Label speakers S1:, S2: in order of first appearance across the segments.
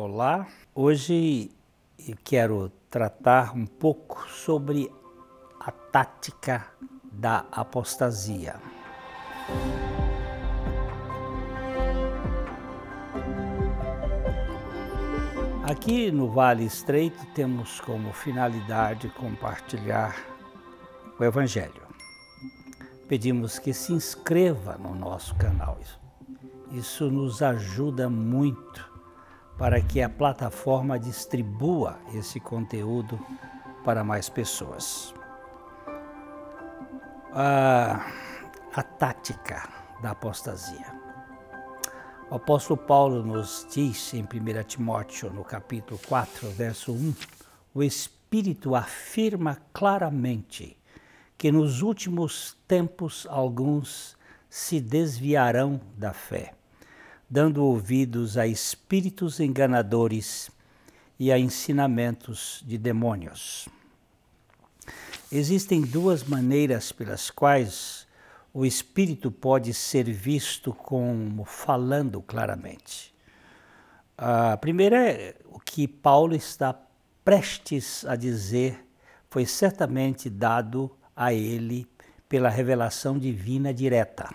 S1: Olá, hoje eu quero tratar um pouco sobre a tática da apostasia. Aqui no Vale Estreito temos como finalidade compartilhar o Evangelho. Pedimos que se inscreva no nosso canal. Isso nos ajuda muito para que a plataforma distribua esse conteúdo para mais pessoas. A, a tática da apostasia. O apóstolo Paulo nos diz em 1 Timóteo, no capítulo 4, verso 1, o Espírito afirma claramente que nos últimos tempos alguns se desviarão da fé dando ouvidos a espíritos enganadores e a ensinamentos de demônios. Existem duas maneiras pelas quais o espírito pode ser visto como falando claramente. A primeira é o que Paulo está prestes a dizer foi certamente dado a ele pela revelação divina direta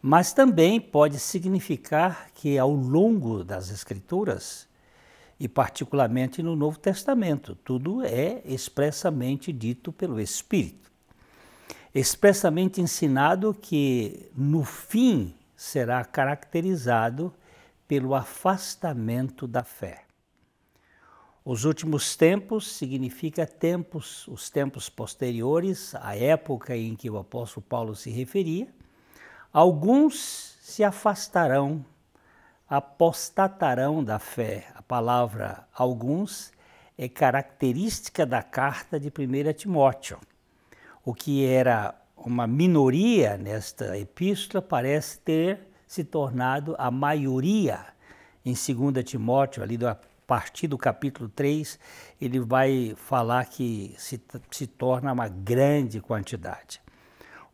S1: mas também pode significar que ao longo das Escrituras, e particularmente no Novo Testamento, tudo é expressamente dito pelo Espírito. Expressamente ensinado que no fim será caracterizado pelo afastamento da fé. Os últimos tempos significa tempos, os tempos posteriores à época em que o apóstolo Paulo se referia, Alguns se afastarão, apostatarão da fé. A palavra alguns é característica da carta de 1 Timóteo. O que era uma minoria nesta epístola parece ter se tornado a maioria em 2 Timóteo, ali a partir do capítulo 3, ele vai falar que se, se torna uma grande quantidade.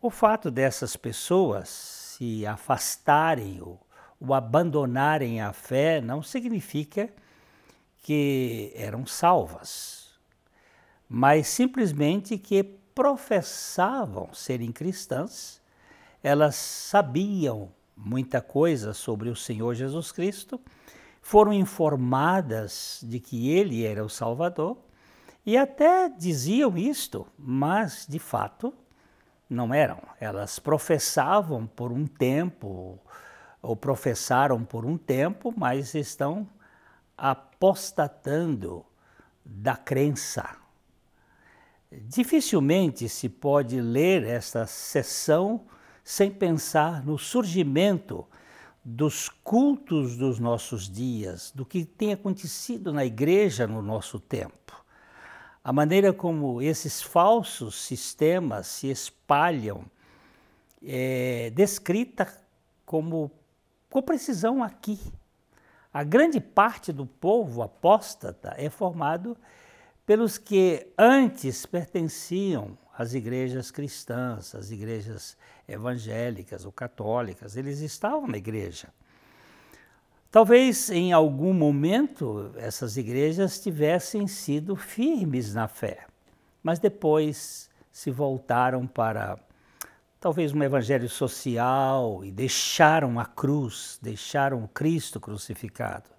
S1: O fato dessas pessoas se afastarem ou, ou abandonarem a fé não significa que eram salvas, mas simplesmente que professavam serem cristãs, elas sabiam muita coisa sobre o Senhor Jesus Cristo, foram informadas de que ele era o Salvador e até diziam isto, mas de fato não eram. Elas professavam por um tempo, ou professaram por um tempo, mas estão apostatando da crença. Dificilmente se pode ler esta sessão sem pensar no surgimento dos cultos dos nossos dias, do que tem acontecido na igreja no nosso tempo a maneira como esses falsos sistemas se espalham é descrita como com precisão aqui. A grande parte do povo apóstata é formado pelos que antes pertenciam às igrejas cristãs, às igrejas evangélicas ou católicas. Eles estavam na igreja. Talvez em algum momento essas igrejas tivessem sido firmes na fé, mas depois se voltaram para talvez um evangelho social e deixaram a cruz, deixaram Cristo crucificado.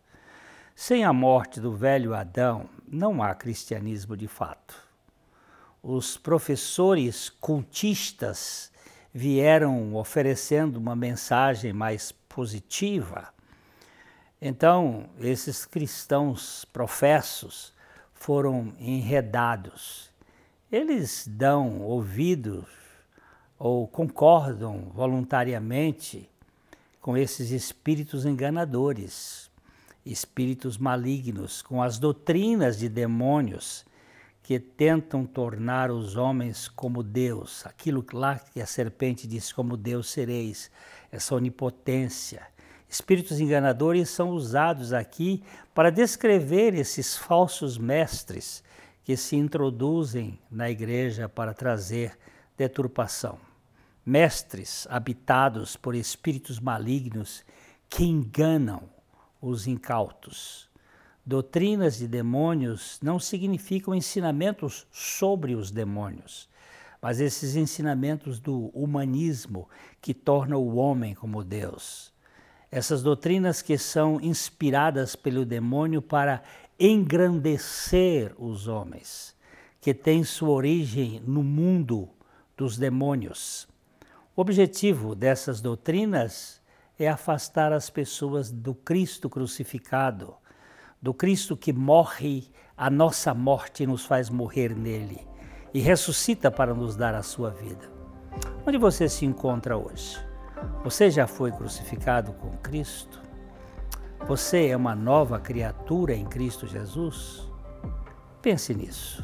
S1: Sem a morte do velho Adão, não há cristianismo de fato. Os professores cultistas vieram oferecendo uma mensagem mais positiva então, esses cristãos professos foram enredados. Eles dão ouvidos ou concordam voluntariamente com esses espíritos enganadores, espíritos malignos, com as doutrinas de demônios que tentam tornar os homens como Deus, aquilo lá que a serpente diz: como Deus sereis, essa onipotência Espíritos enganadores são usados aqui para descrever esses falsos mestres que se introduzem na igreja para trazer deturpação. Mestres habitados por espíritos malignos que enganam os incautos. Doutrinas de demônios não significam ensinamentos sobre os demônios, mas esses ensinamentos do humanismo que torna o homem como Deus. Essas doutrinas que são inspiradas pelo demônio para engrandecer os homens, que têm sua origem no mundo dos demônios. O objetivo dessas doutrinas é afastar as pessoas do Cristo crucificado do Cristo que morre a nossa morte e nos faz morrer nele e ressuscita para nos dar a sua vida. Onde você se encontra hoje? Você já foi crucificado com Cristo? Você é uma nova criatura em Cristo Jesus? Pense nisso.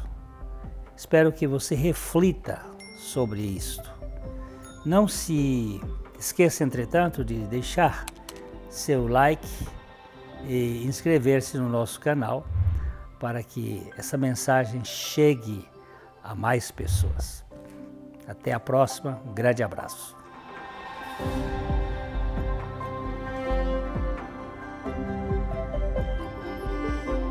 S1: Espero que você reflita sobre isto. Não se esqueça, entretanto, de deixar seu like e inscrever-se no nosso canal para que essa mensagem chegue a mais pessoas. Até a próxima, um grande abraço. Thank you.